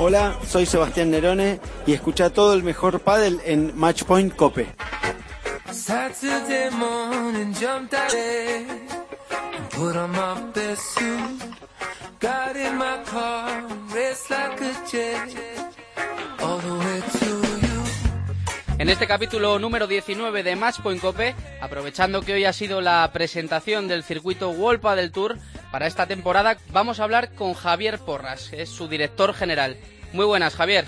Hola, soy Sebastián Nerone y escucha todo el mejor pádel en Matchpoint Cope. En este capítulo número 19 de Matchpoint Cope, aprovechando que hoy ha sido la presentación del circuito World del Tour para esta temporada, vamos a hablar con Javier Porras, que es su director general. Muy buenas, Javier.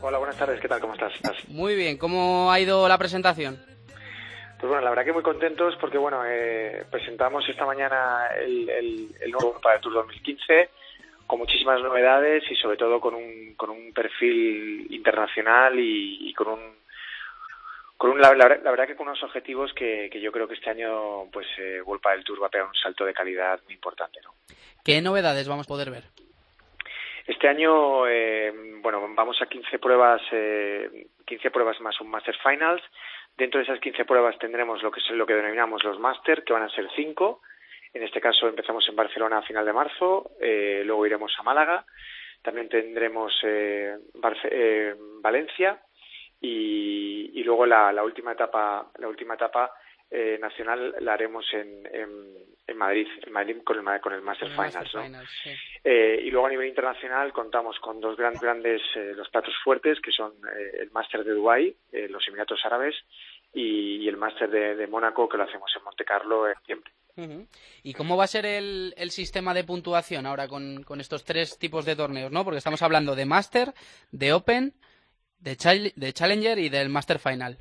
Hola, buenas tardes, ¿qué tal? ¿Cómo estás? Muy bien, ¿cómo ha ido la presentación? Pues bueno, la verdad que muy contentos porque bueno, eh, presentamos esta mañana el, el, nuevo World del Tour 2015 con muchísimas novedades y sobre todo con un, con un perfil internacional y con un con la, verdad que con unos objetivos que, yo creo que este año pues eh, del Tour va a pegar un salto de calidad muy importante ¿no? ¿qué novedades vamos a poder ver? Este año, eh, bueno, vamos a 15 pruebas, eh, 15 pruebas más un Master Finals. Dentro de esas 15 pruebas tendremos lo que es lo que denominamos los Master, que van a ser 5. En este caso empezamos en Barcelona a final de marzo, eh, luego iremos a Málaga. También tendremos eh, eh Valencia, y, y luego la, la, última etapa la última etapa eh, nacional la haremos en, en, Madrid, en Madrid con el, con el Master Finals, ¿no? eh, y luego a nivel internacional contamos con dos gran, grandes eh, los platos fuertes que son eh, el Master de Dubái, eh, los Emiratos Árabes y, y el Master de, de, Mónaco que lo hacemos en Monte Carlo en diciembre. ¿Y cómo va a ser el, el sistema de puntuación ahora con, con estos tres tipos de torneos, no? Porque estamos hablando de Master, de Open, de, de Challenger y del Master Final.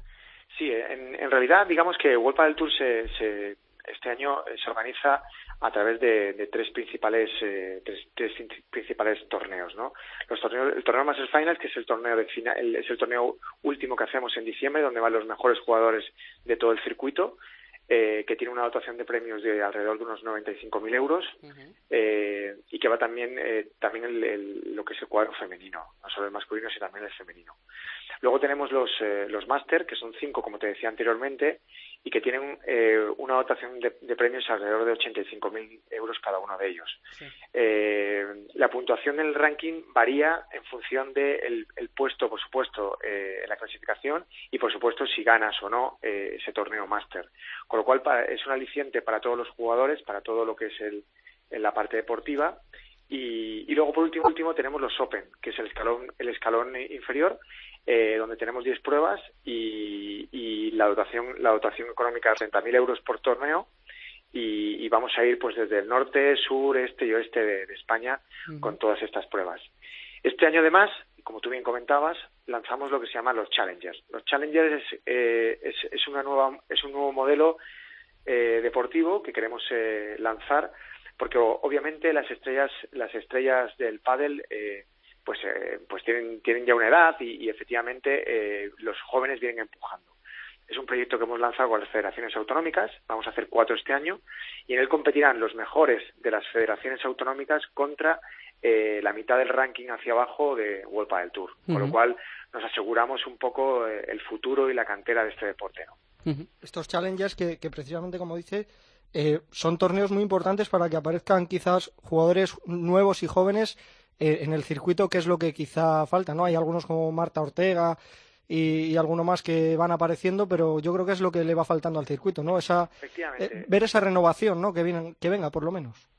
Sí, en, en realidad digamos que World del Tour se, se, este año se organiza a través de, de tres principales eh, tres, tres, principales torneos, ¿no? Los torneos, el torneo Master Final, que es el torneo de final, el, es el torneo último que hacemos en diciembre, donde van los mejores jugadores de todo el circuito eh, que tiene una dotación de premios de alrededor de unos 95.000 euros eh, y que va también eh, también el, el, lo que es el cuadro femenino, no solo el masculino, sino también el femenino. Luego tenemos los, eh, los máster, que son cinco, como te decía anteriormente, y que tienen eh, una dotación de, de, premios alrededor de 85.000 euros cada uno de ellos. Sí. Eh, la puntuación del ranking varía en función del de el puesto, por supuesto, eh, en la clasificación y, por supuesto, si ganas o no eh, ese torneo máster. Con lo cual, para, es un aliciente para todos los jugadores, para todo lo que es el, en la parte deportiva. Y, y luego, por último, último, tenemos los Open, que es el escalón, el escalón inferior, eh, donde tenemos 10 pruebas y, y, la dotación la dotación económica es 30.000 euros por torneo y, y, vamos a ir pues desde el norte, sur, este y oeste de, de España uh -huh. con todas estas pruebas. Este año además, como tú bien comentabas, lanzamos lo que se llama los Challengers. Los Challengers es, eh, es, es una nueva es un nuevo modelo eh, deportivo que queremos eh, lanzar porque obviamente las estrellas las estrellas del pádel eh, pues, eh, pues tienen, tienen ya una edad y, y efectivamente eh, los jóvenes vienen empujando. Es un proyecto que hemos lanzado con las federaciones autonómicas, vamos a hacer cuatro este año, y en él competirán los mejores de las federaciones autonómicas contra eh, la mitad del ranking hacia abajo de World del Tour, uh -huh. con lo cual nos aseguramos un poco eh, el futuro y la cantera de este deporte. ¿no? Uh -huh. Estos challenges que, que precisamente, como dice, eh, son torneos muy importantes para que aparezcan quizás jugadores nuevos y jóvenes en el circuito, que es lo que quizá falta, ¿no? Hay algunos como Marta Ortega y, y alguno más que van apareciendo, pero yo creo que es lo que le va faltando al circuito, ¿no? Esa, eh, ver esa renovación, ¿no? Que, vienen, que venga, por lo menos.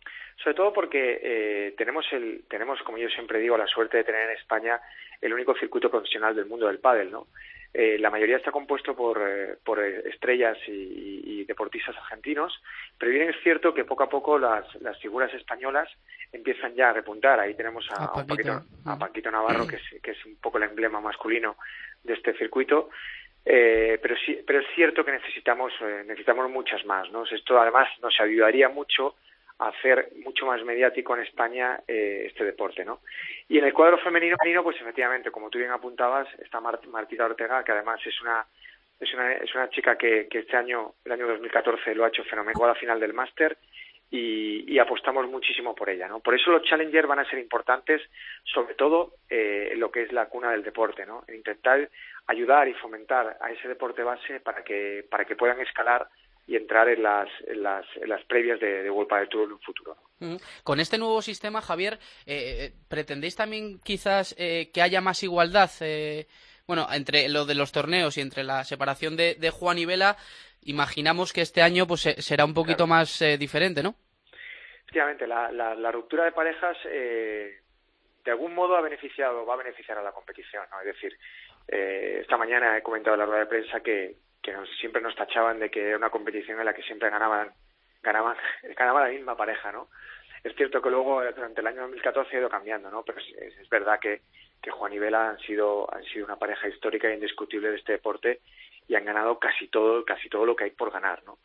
Sobre todo porque eh, tenemos, el, tenemos, como yo siempre digo, la suerte de tener en España el único circuito profesional del mundo del pádel, ¿no? Eh, la mayoría está compuesto por, eh, por estrellas y, y, y, deportistas argentinos, pero bien es cierto que poco a poco las, las figuras españolas empiezan ya a repuntar. Ahí tenemos a, a, Paquito, a Paquito Navarro, que es, que es un poco el emblema masculino de este circuito. Eh, pero sí, pero es cierto que necesitamos eh, necesitamos muchas más, ¿no? Esto además nos ayudaría mucho hacer mucho más mediático en España eh, este deporte, ¿no? Y en el cuadro femenino, pues efectivamente, como tú bien apuntabas, está Mart Martita Ortega, que además es una es una es una chica que, que este año, el año 2014, lo ha hecho fenomenal a la final del máster y, y, apostamos muchísimo por ella, ¿no? Por eso los Challenger van a ser importantes, sobre todo eh, lo que es la cuna del deporte, ¿no? En intentar ayudar y fomentar a ese deporte base para que para que puedan escalar y entrar en las, en las, en las previas de, de World Padel Tour en un futuro. Con este nuevo sistema, Javier, eh, ¿pretendéis también quizás eh, que haya más igualdad? Eh, bueno, entre lo de los torneos y entre la separación de, de Juan y Vela, imaginamos que este año pues será un poquito más diferente, ¿no? Efectivamente, la, la, la ruptura de parejas de algún modo ha beneficiado, va a beneficiar a la competición, ¿no? Es decir, esta mañana he comentado en la rueda de prensa que que nos, siempre nos tachaban de que era una competición en la que siempre ganaban, ganaban, ganaba la misma pareja, ¿no? Es cierto que luego durante el año 2014 ha ido cambiando, ¿no? Pero es, es verdad que, que Juan y Vela han sido, han sido una pareja histórica e indiscutible de este deporte y han ganado casi todo, casi todo lo que hay por ganar, ¿no?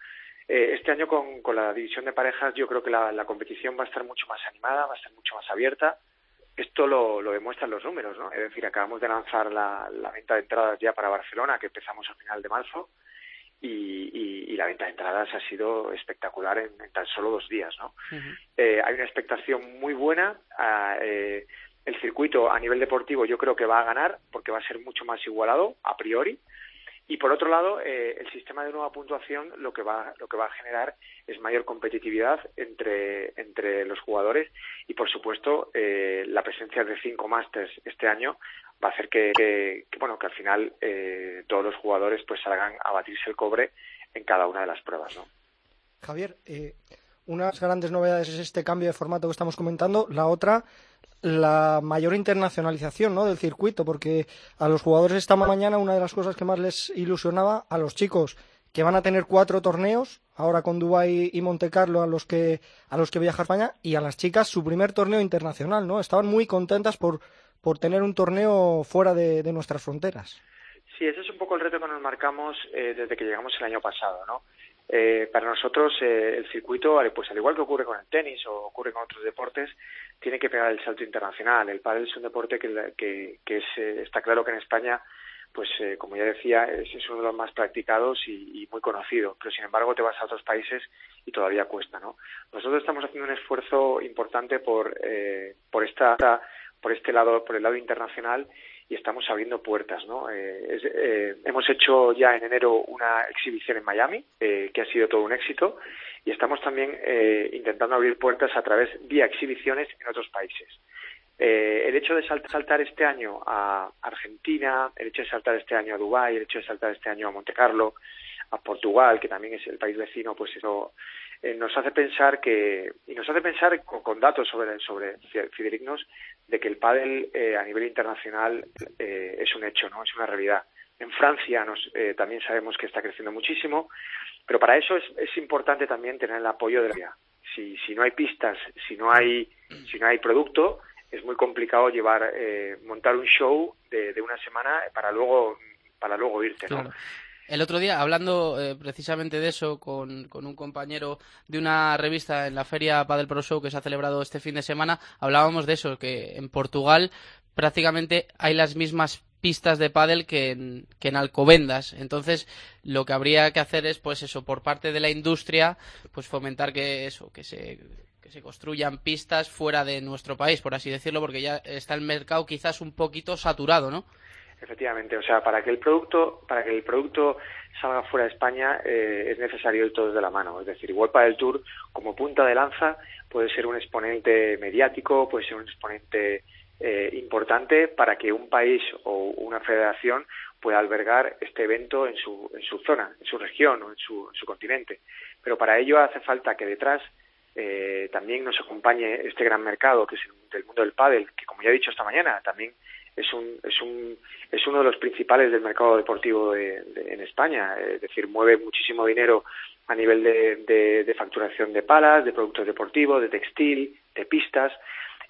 Eh, este año con, con la división de parejas yo creo que la, la competición va a estar mucho más animada, va a estar mucho más abierta, esto lo, lo, demuestran los números, ¿no? Es decir, acabamos de lanzar la, la, venta de entradas ya para Barcelona, que empezamos a final de marzo, y, y, y la venta de entradas ha sido espectacular en, en tan solo dos días, ¿no? Uh -huh. eh, hay una expectación muy buena. A, eh, el circuito a nivel deportivo yo creo que va a ganar porque va a ser mucho más igualado a priori. Y por otro lado, eh, el sistema de nueva puntuación lo que va lo que va a generar es mayor competitividad entre entre los jugadores y por supuesto eh, la presencia de cinco másters este año va a hacer que, que, que bueno que al final eh, todos los jugadores pues salgan a batirse el cobre en cada una de las pruebas, ¿no? Javier, eh, unas grandes novedades es este cambio de formato que estamos comentando. La otra, la mayor internacionalización ¿no? del circuito, porque a los jugadores esta mañana una de las cosas que más les ilusionaba a los chicos que van a tener cuatro torneos, ahora con Dubái y Monte Carlo a los que a los que viaja España, y a las chicas su primer torneo internacional, ¿no? Estaban muy contentas por, por tener un torneo fuera de, de nuestras fronteras. Sí, ese es un poco el reto que nos marcamos eh, desde que llegamos el año pasado, ¿no? Eh, para nosotros eh, el circuito, pues al igual que ocurre con el tenis o ocurre con otros deportes, tiene que pegar el salto internacional. El pádel es un deporte que, que, que es, eh, está claro que en España, pues eh, como ya decía, es, es, uno de los más practicados y, y, muy conocido. Pero sin embargo te vas a otros países y todavía cuesta, ¿no? Nosotros estamos haciendo un esfuerzo importante por eh, por esta por este lado, por el lado internacional y estamos abriendo puertas, ¿no? Eh, eh, hemos hecho ya en enero una exhibición en Miami, eh, que ha sido todo un éxito, y estamos también eh, intentando abrir puertas a través vía exhibiciones en otros países. Eh, el hecho de saltar este año a Argentina, el hecho de saltar este año a Dubái, el hecho de saltar este año a Monte Carlo, a Portugal, que también es el país vecino, pues eso eh, nos hace pensar que y nos hace pensar con, datos sobre sobre fidedignos de que el pádel eh, a nivel internacional eh, es un hecho, no es una realidad. En Francia nos, eh, también sabemos que está creciendo muchísimo, pero para eso es, es importante también tener el apoyo de la. Si, si no hay pistas, si no hay si no hay producto, es muy complicado llevar eh, montar un show de, de una semana para luego para luego irte, ¿no? El otro día, hablando eh, precisamente de eso con, con, un compañero de una revista en la feria Padel Pro Show que se ha celebrado este fin de semana, hablábamos de eso, que en Portugal prácticamente hay las mismas pistas de pádel que en, que en Alcobendas. Entonces, lo que habría que hacer es, pues eso, por parte de la industria, pues fomentar que eso, que se que se construyan pistas fuera de nuestro país, por así decirlo, porque ya está el mercado quizás un poquito saturado, ¿no? Efectivamente, o sea, para que el producto, para que el producto salga fuera de España eh, es necesario ir todos de la mano. Es decir, igual para el Tour, como punta de lanza, puede ser un exponente mediático, puede ser un exponente eh, importante para que un país o una federación pueda albergar este evento en su, en su zona, en su región o en su, en su continente. Pero para ello hace falta que detrás eh, también nos acompañe este gran mercado que es el, el mundo del pádel, que como ya he dicho esta mañana, también es un, es un es uno de los principales del mercado deportivo de, en España, es decir, mueve muchísimo dinero a nivel de, de, de facturación de palas, de productos deportivos, de textil, de pistas,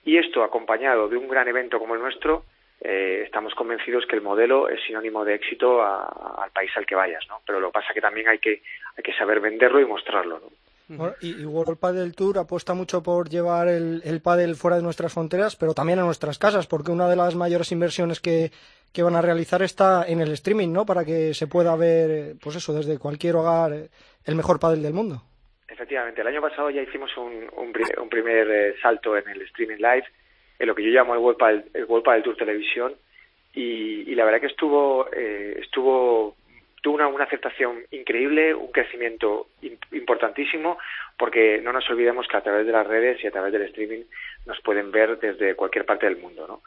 y esto acompañado de un gran evento como el nuestro, eh, estamos convencidos que el modelo es sinónimo de éxito a, al país al que vayas, ¿no? Pero lo que pasa que también hay que, hay que saber venderlo y mostrarlo, ¿no? Bueno, y, y, World Padel Tour apuesta mucho por llevar el, el pádel fuera de nuestras fronteras, pero también a nuestras casas, porque una de las mayores inversiones que, que van a realizar está en el streaming, ¿no? Para que se pueda ver, pues eso, desde cualquier hogar, el mejor pádel del mundo. Efectivamente, el año pasado ya hicimos un, un, un primer eh, salto en el streaming live, en lo que yo llamo el World Padel, el World Padel Tour Televisión, y, y la verdad que estuvo, eh, estuvo tuvo una, aceptación increíble, un crecimiento importantísimo, porque no nos olvidemos que a través de las redes y a través del streaming nos pueden ver desde cualquier parte del mundo, ¿no?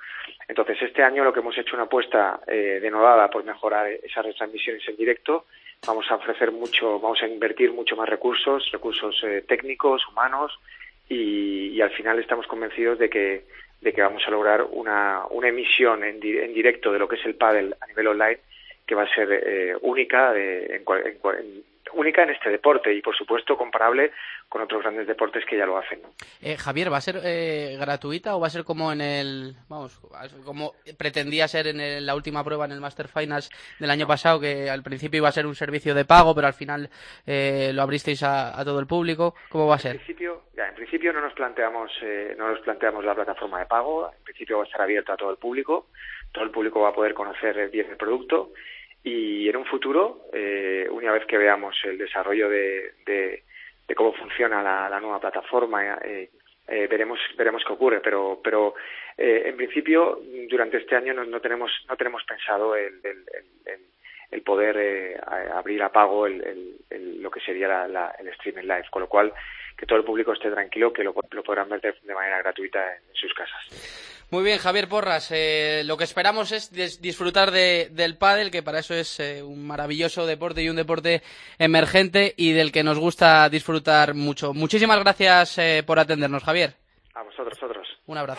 Entonces, este año lo que hemos hecho una apuesta eh, denodada por mejorar esas retransmisiones en directo. Vamos a ofrecer mucho, vamos a invertir mucho más recursos, recursos eh, técnicos, humanos, y, al final estamos convencidos de que de que vamos a lograr una, una emisión en, en directo de lo que es el pádel a nivel online que va a ser eh, única en, única en este deporte y por supuesto comparable con otros grandes deportes que ya lo hacen. Eh, Javier, ¿va a ser eh, gratuita o va a ser como en el, vamos, como pretendía ser en la última prueba en el Master Finals del año pasado, que al principio iba a ser un servicio de pago, pero al final lo abristeis a, todo el público? ¿Cómo va a ser? En principio, ya, en principio no nos planteamos, no nos planteamos la plataforma de pago. En principio va a estar abierta a todo el público. Todo el público va a poder conocer bien el producto y en un futuro, eh, una vez que veamos el desarrollo de, de, cómo funciona la, nueva plataforma, eh, eh, veremos veremos qué ocurre. Pero pero en principio durante este año no, tenemos no tenemos pensado el, el, poder abrir a pago lo que sería la, el streaming live, con lo cual que todo el público esté tranquilo, que lo, lo podrán ver de, manera gratuita en sus casas. Muy bien, Javier Porras. Eh, lo que esperamos es disfrutar del pádel, que para eso es eh, un maravilloso deporte y un deporte emergente y del que nos gusta disfrutar mucho. Muchísimas gracias eh, por atendernos, Javier. A vosotros, otros. Un abrazo.